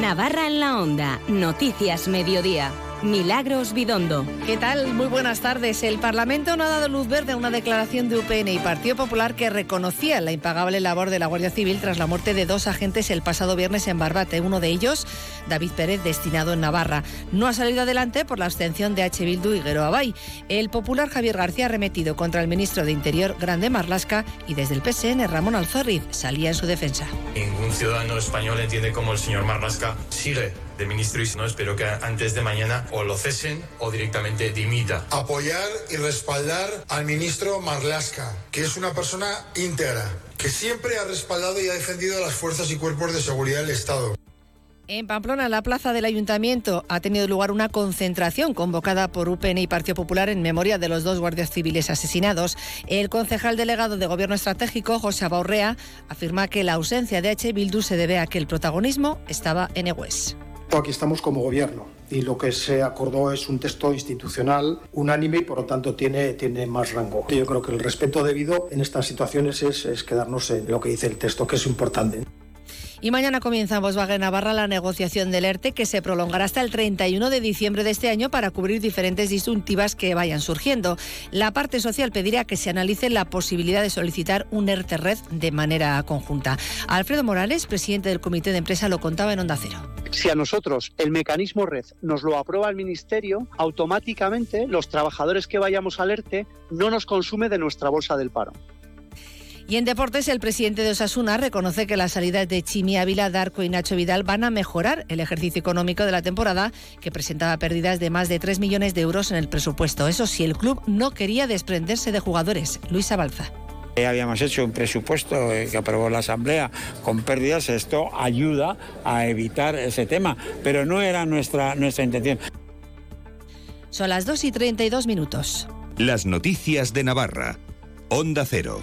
Navarra en la Onda. Noticias Mediodía. Milagros Bidondo. ¿Qué tal? Muy buenas tardes. El Parlamento no ha dado luz verde a una declaración de UPN y Partido Popular que reconocía la impagable labor de la Guardia Civil tras la muerte de dos agentes el pasado viernes en Barbate. Uno de ellos, David Pérez, destinado en Navarra. No ha salido adelante por la abstención de H. Bildu y Guero Abay. El popular Javier García ha remetido contra el ministro de Interior, Grande Marlasca, y desde el PSN, Ramón Alzorriz, salía en su defensa. Ningún ciudadano español entiende cómo el señor Marlasca sigue de ministro y no espero que antes de mañana o lo cesen o directamente dimita. Apoyar y respaldar al ministro Marlaska, que es una persona íntegra, que siempre ha respaldado y ha defendido a las fuerzas y cuerpos de seguridad del Estado. En Pamplona, en la plaza del Ayuntamiento, ha tenido lugar una concentración convocada por UPN y Partido Popular en memoria de los dos guardias civiles asesinados. El concejal delegado de Gobierno Estratégico, José Abaurrea, afirma que la ausencia de H. Bildu se debe a que el protagonismo estaba en Egues. Aquí estamos como gobierno y lo que se acordó es un texto institucional unánime y por lo tanto tiene, tiene más rango. Yo creo que el respeto debido en estas situaciones es, es quedarnos en lo que dice el texto, que es importante. Y mañana comienza en Volkswagen Navarra la negociación del ERTE que se prolongará hasta el 31 de diciembre de este año para cubrir diferentes disyuntivas que vayan surgiendo. La parte social pedirá que se analice la posibilidad de solicitar un ERTE Red de manera conjunta. Alfredo Morales, presidente del Comité de Empresa, lo contaba en Onda Cero. Si a nosotros el mecanismo red nos lo aprueba el Ministerio, automáticamente los trabajadores que vayamos al ERTE no nos consume de nuestra bolsa del paro. Y en deportes, el presidente de Osasuna reconoce que las salidas de Chimi Ávila, Darco y Nacho Vidal van a mejorar el ejercicio económico de la temporada, que presentaba pérdidas de más de 3 millones de euros en el presupuesto. Eso sí, el club no quería desprenderse de jugadores. Luis Abalza. Habíamos hecho un presupuesto que aprobó la Asamblea con pérdidas. Esto ayuda a evitar ese tema, pero no era nuestra, nuestra intención. Son las 2 y 32 minutos. Las noticias de Navarra. Onda Cero.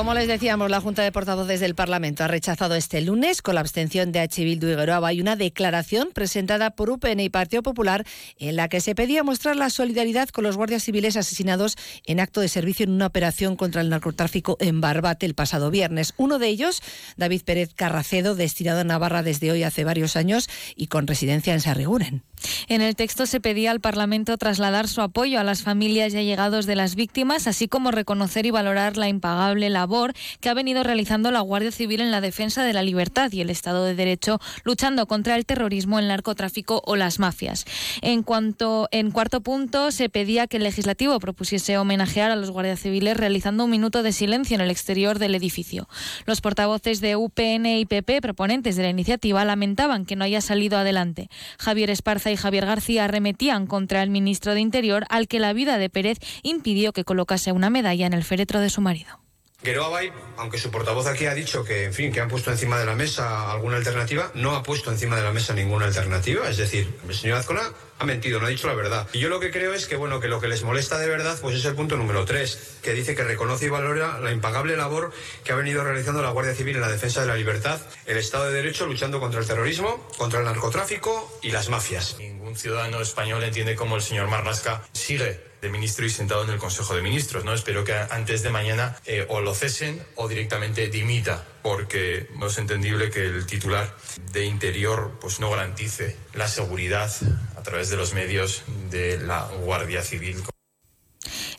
Como les decíamos, la Junta de Portavoces del Parlamento ha rechazado este lunes, con la abstención de H. Bildu y y una declaración presentada por UPN y Partido Popular en la que se pedía mostrar la solidaridad con los guardias civiles asesinados en acto de servicio en una operación contra el narcotráfico en Barbate el pasado viernes. Uno de ellos, David Pérez Carracedo, destinado a Navarra desde hoy hace varios años y con residencia en Sarriguren. En el texto se pedía al Parlamento trasladar su apoyo a las familias y allegados de las víctimas, así como reconocer y valorar la impagable labor que ha venido realizando la Guardia Civil en la defensa de la libertad y el Estado de Derecho, luchando contra el terrorismo, el narcotráfico o las mafias. En cuanto en cuarto punto se pedía que el legislativo propusiese homenajear a los guardias civiles realizando un minuto de silencio en el exterior del edificio. Los portavoces de UPN y PP, proponentes de la iniciativa, lamentaban que no haya salido adelante. Javier Esparza y Javier García arremetían contra el ministro de Interior, al que la vida de Pérez impidió que colocase una medalla en el féretro de su marido. Guero Abay, aunque su portavoz aquí ha dicho que, en fin, que han puesto encima de la mesa alguna alternativa, no ha puesto encima de la mesa ninguna alternativa. Es decir, el señor Azcona ha mentido, no ha dicho la verdad. Y yo lo que creo es que, bueno, que lo que les molesta de verdad, pues es el punto número tres, que dice que reconoce y valora la impagable labor que ha venido realizando la Guardia Civil en la defensa de la libertad, el Estado de Derecho, luchando contra el terrorismo, contra el narcotráfico y las mafias. Ningún ciudadano español entiende cómo el señor Marlasca sigue de ministro y sentado en el Consejo de Ministros. ¿no? Espero que antes de mañana eh, o lo cesen o directamente dimita, porque no es entendible que el titular de Interior pues, no garantice la seguridad a través de los medios de la Guardia Civil.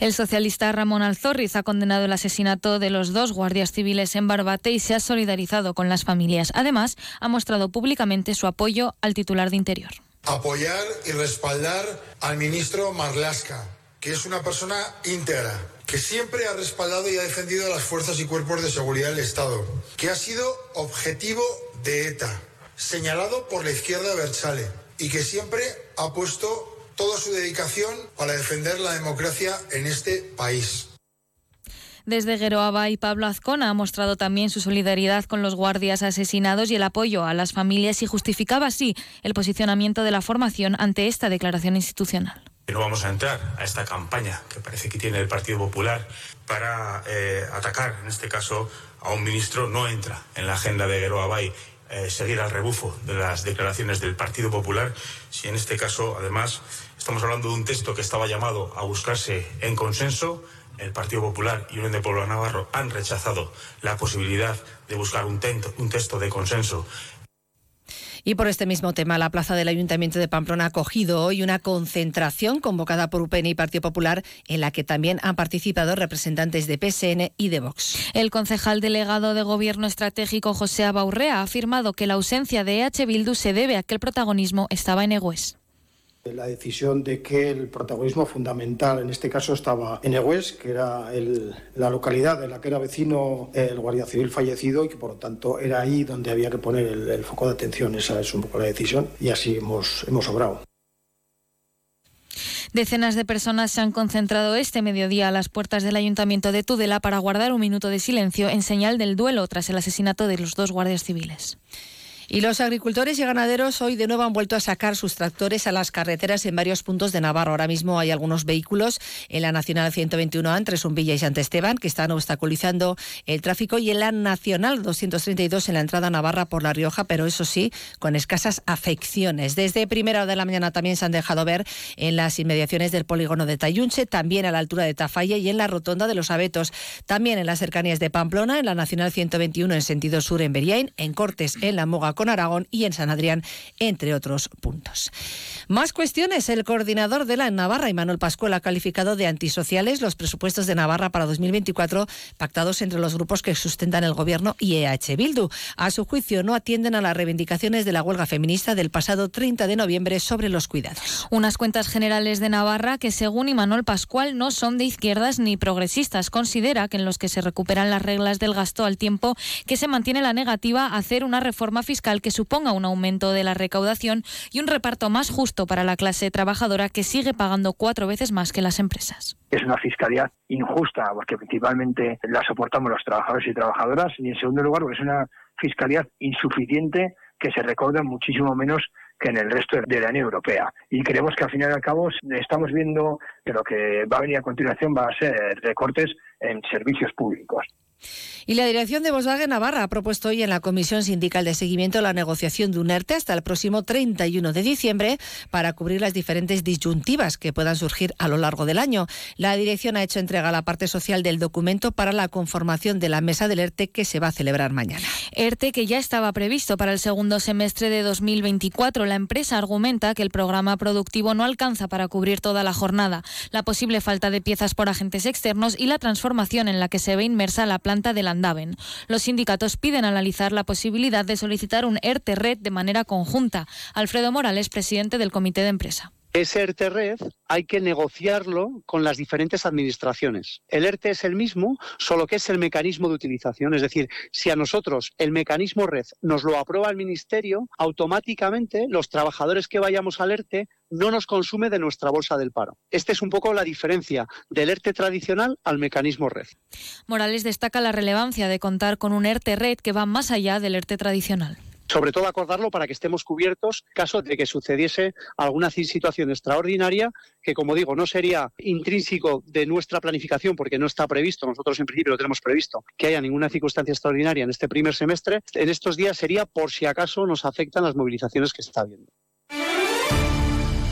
El socialista Ramón Alzorriz ha condenado el asesinato de los dos guardias civiles en Barbate y se ha solidarizado con las familias. Además, ha mostrado públicamente su apoyo al titular de Interior. Apoyar y respaldar al ministro Marlaska, que es una persona íntegra, que siempre ha respaldado y ha defendido a las fuerzas y cuerpos de seguridad del Estado, que ha sido objetivo de ETA, señalado por la izquierda Berchale, y que siempre ha puesto toda su dedicación para defender la democracia en este país. Desde Gueroaba y Pablo Azcona ha mostrado también su solidaridad con los guardias asesinados y el apoyo a las familias y justificaba así el posicionamiento de la formación ante esta declaración institucional. No vamos a entrar a esta campaña que parece que tiene el Partido Popular para eh, atacar, en este caso, a un ministro. No entra en la agenda de Geroa Bay eh, seguir al rebufo de las declaraciones del Partido Popular, si en este caso, además, estamos hablando de un texto que estaba llamado a buscarse en consenso. El Partido Popular y Unión de Pueblo Navarro han rechazado la posibilidad de buscar un, un texto de consenso y por este mismo tema, la plaza del Ayuntamiento de Pamplona ha acogido hoy una concentración convocada por UPN y Partido Popular, en la que también han participado representantes de PSN y de Vox. El concejal delegado de Gobierno Estratégico José Abaurrea ha afirmado que la ausencia de EH Bildu se debe a que el protagonismo estaba en Egues la decisión de que el protagonismo fundamental en este caso estaba en Egues, que era la localidad de la que era vecino el guardia civil fallecido y que por lo tanto era ahí donde había que poner el, foco de atención. Esa es un poco la decisión y así hemos, hemos obrado. Decenas de personas se han concentrado este mediodía a las puertas del Ayuntamiento de Tudela para guardar un minuto de silencio en señal del duelo tras el asesinato de los dos guardias civiles. Y los agricultores y ganaderos hoy de nuevo han vuelto a sacar sus tractores a las carreteras en varios puntos de Navarra. Ahora mismo hay algunos vehículos en la Nacional 121 entre Zumbilla y Sant Esteban que están obstaculizando el tráfico y en la Nacional 232 en la entrada a Navarra por La Rioja, pero eso sí, con escasas afecciones. Desde primera hora de la mañana también se han dejado ver en las inmediaciones del polígono de Tayunche, también a la altura de Tafalla y en la rotonda de los Abetos, también en las cercanías de Pamplona, en la Nacional 121 en sentido sur en Beriain, en Cortes, en la Moga con Aragón y en San Adrián, entre otros puntos. Más cuestiones. El coordinador de la Navarra, Manuel Pascual, ha calificado de antisociales los presupuestos de Navarra para 2024 pactados entre los grupos que sustentan el gobierno y EH Bildu. A su juicio, no atienden a las reivindicaciones de la huelga feminista del pasado 30 de noviembre sobre los cuidados. Unas cuentas generales de Navarra que, según Imanol Pascual, no son de izquierdas ni progresistas. Considera que en los que se recuperan las reglas del gasto al tiempo que se mantiene la negativa a hacer una reforma fiscal que suponga un aumento de la recaudación y un reparto más justo para la clase trabajadora que sigue pagando cuatro veces más que las empresas. Es una fiscalidad injusta porque principalmente la soportamos los trabajadores y trabajadoras y en segundo lugar porque es una fiscalidad insuficiente que se recauda muchísimo menos que en el resto de la Unión Europea. Y creemos que al final y al cabo estamos viendo que lo que va a venir a continuación va a ser recortes en servicios públicos. Y la dirección de Volkswagen Navarra ha propuesto hoy en la Comisión Sindical de Seguimiento la negociación de un ERTE hasta el próximo 31 de diciembre para cubrir las diferentes disyuntivas que puedan surgir a lo largo del año. La dirección ha hecho entrega a la parte social del documento para la conformación de la mesa del ERTE que se va a celebrar mañana. ERTE que ya estaba previsto para el segundo semestre de 2024. La empresa argumenta que el programa productivo no alcanza para cubrir toda la jornada, la posible falta de piezas por agentes externos y la transformación en la que se ve inmersa la planta de Landaven. Los sindicatos piden analizar la posibilidad de solicitar un ERTE Red de manera conjunta. Alfredo Morales, presidente del comité de empresa. Ese ERTE Red hay que negociarlo con las diferentes administraciones. El ERTE es el mismo, solo que es el mecanismo de utilización. Es decir, si a nosotros el mecanismo Red nos lo aprueba el Ministerio, automáticamente los trabajadores que vayamos al ERTE no nos consume de nuestra bolsa del paro. Esta es un poco la diferencia del ERTE tradicional al mecanismo Red. Morales destaca la relevancia de contar con un ERTE Red que va más allá del ERTE tradicional sobre todo acordarlo para que estemos cubiertos caso de que sucediese alguna situación extraordinaria que, como digo, no sería intrínseco de nuestra planificación porque no está previsto, nosotros en principio lo tenemos previsto, que haya ninguna circunstancia extraordinaria en este primer semestre. En estos días sería por si acaso nos afectan las movilizaciones que está viendo.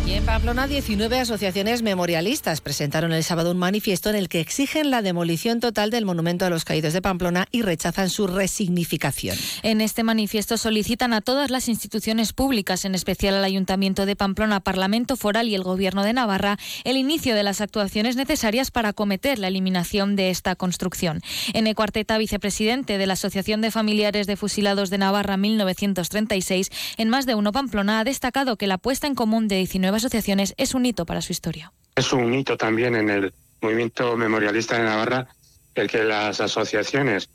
Y en Pamplona, 19 asociaciones memorialistas presentaron el sábado un manifiesto en el que exigen la demolición total del monumento a los caídos de Pamplona y rechazan su resignificación. En este manifiesto solicitan a todas las instituciones públicas, en especial al Ayuntamiento de Pamplona, Parlamento Foral y el Gobierno de Navarra, el inicio de las actuaciones necesarias para acometer la eliminación de esta construcción. En Cuarteta, vicepresidente de la Asociación de Familiares de Fusilados de Navarra 1936, en más de uno Pamplona, ha destacado que la puesta en común de 19 asociaciones es un hito para su historia. Es un hito también en el movimiento memorialista de Navarra el que las asociaciones,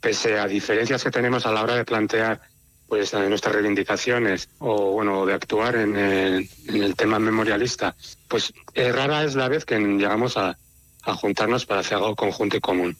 pese a diferencias que tenemos a la hora de plantear pues nuestras reivindicaciones o bueno de actuar en el, tema memorialista, pues rara es la vez que llegamos a, a juntarnos para hacer algo conjunto y común.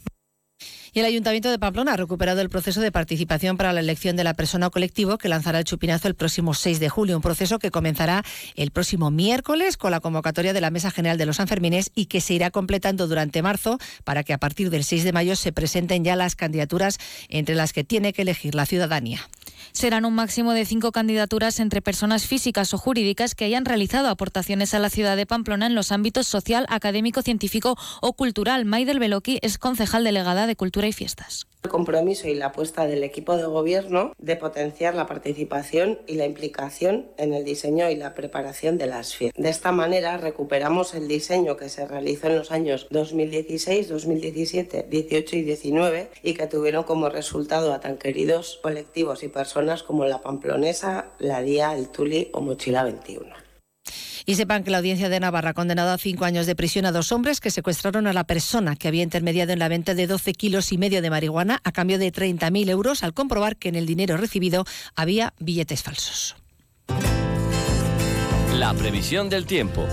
Y el Ayuntamiento de Pamplona ha recuperado el proceso de participación para la elección de la persona o colectivo que lanzará el chupinazo el próximo 6 de julio, un proceso que comenzará el próximo miércoles con la convocatoria de la Mesa General de los Sanfermines y que se irá completando durante marzo para que a partir del 6 de mayo se presenten ya las candidaturas entre las que tiene que elegir la ciudadanía. Serán un máximo de cinco candidaturas entre personas físicas o jurídicas que hayan realizado aportaciones a la ciudad de Pamplona en los ámbitos social, académico, científico o cultural. Maidel Beloki es concejal delegada de Cultura y Fiestas. El compromiso y la apuesta del equipo de gobierno de potenciar la participación y la implicación en el diseño y la preparación de las fiestas. De esta manera recuperamos el diseño que se realizó en los años 2016, 2017, 18 y 19 y que tuvieron como resultado a tan queridos colectivos y personas como la Pamplonesa, la Día, el Tuli o Mochila 21. Y sepan que la Audiencia de Navarra ha condenado a cinco años de prisión a dos hombres que secuestraron a la persona que había intermediado en la venta de 12 kilos y medio de marihuana a cambio de 30.000 euros al comprobar que en el dinero recibido había billetes falsos. La previsión del tiempo.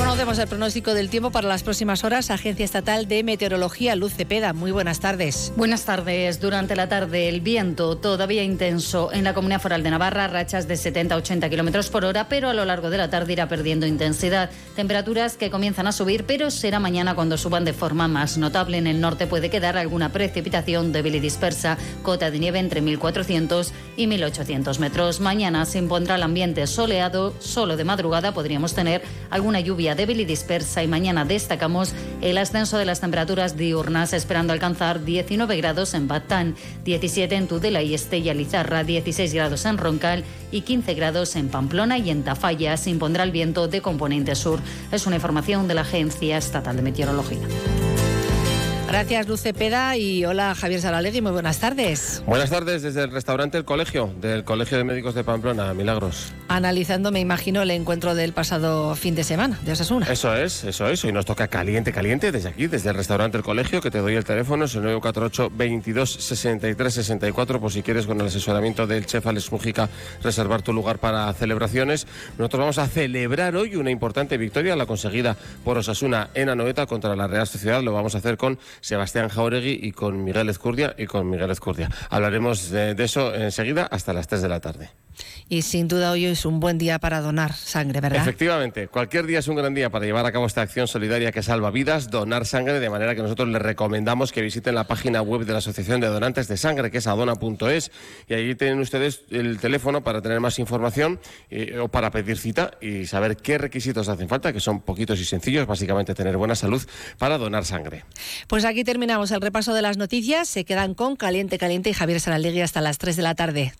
Conocemos el pronóstico del tiempo para las próximas horas. Agencia Estatal de Meteorología, Luz Cepeda. Muy buenas tardes. Buenas tardes. Durante la tarde, el viento todavía intenso en la Comunidad Foral de Navarra, rachas de 70 a 80 kilómetros por hora, pero a lo largo de la tarde irá perdiendo intensidad. Temperaturas que comienzan a subir, pero será mañana cuando suban de forma más notable. En el norte puede quedar alguna precipitación débil y dispersa, cota de nieve entre 1.400 y 1.800 metros. Mañana se impondrá el ambiente soleado, solo de madrugada podríamos tener alguna débil y dispersa y mañana destacamos el ascenso de las temperaturas diurnas esperando alcanzar 19 grados en Batán, 17 en Tudela y Estella Lizarra, 16 grados en Roncal y 15 grados en Pamplona y en Tafalla. Se impondrá el viento de componente sur. Es una información de la Agencia Estatal de Meteorología. Gracias, Luz Cepeda. Y hola, Javier Saralegui. Muy buenas tardes. Buenas tardes desde el restaurante El Colegio, del Colegio de Médicos de Pamplona. Milagros. Analizando, me imagino, el encuentro del pasado fin de semana de Osasuna. Eso es, eso es. Hoy nos toca caliente, caliente desde aquí, desde el restaurante El Colegio, que te doy el teléfono, es el 948 22 63 64, por si quieres con el asesoramiento del chef Alex Mujica reservar tu lugar para celebraciones. Nosotros vamos a celebrar hoy una importante victoria, la conseguida por Osasuna en Anoeta contra la Real Sociedad. Lo vamos a hacer con Sebastián Jauregui y con Miguel Ezcurdia y con Miguel Ezcurdia. Hablaremos de, de eso enseguida hasta las 3 de la tarde. Y sin duda hoy es un buen día para donar sangre, ¿verdad? Efectivamente, cualquier día es un gran día para llevar a cabo esta acción solidaria que salva vidas, donar sangre, de manera que nosotros les recomendamos que visiten la página web de la Asociación de Donantes de Sangre, que es adona.es, y allí tienen ustedes el teléfono para tener más información eh, o para pedir cita y saber qué requisitos hacen falta, que son poquitos y sencillos, básicamente tener buena salud para donar sangre. Pues aquí terminamos el repaso de las noticias, se quedan con Caliente Caliente y Javier Saralegui hasta las 3 de la tarde.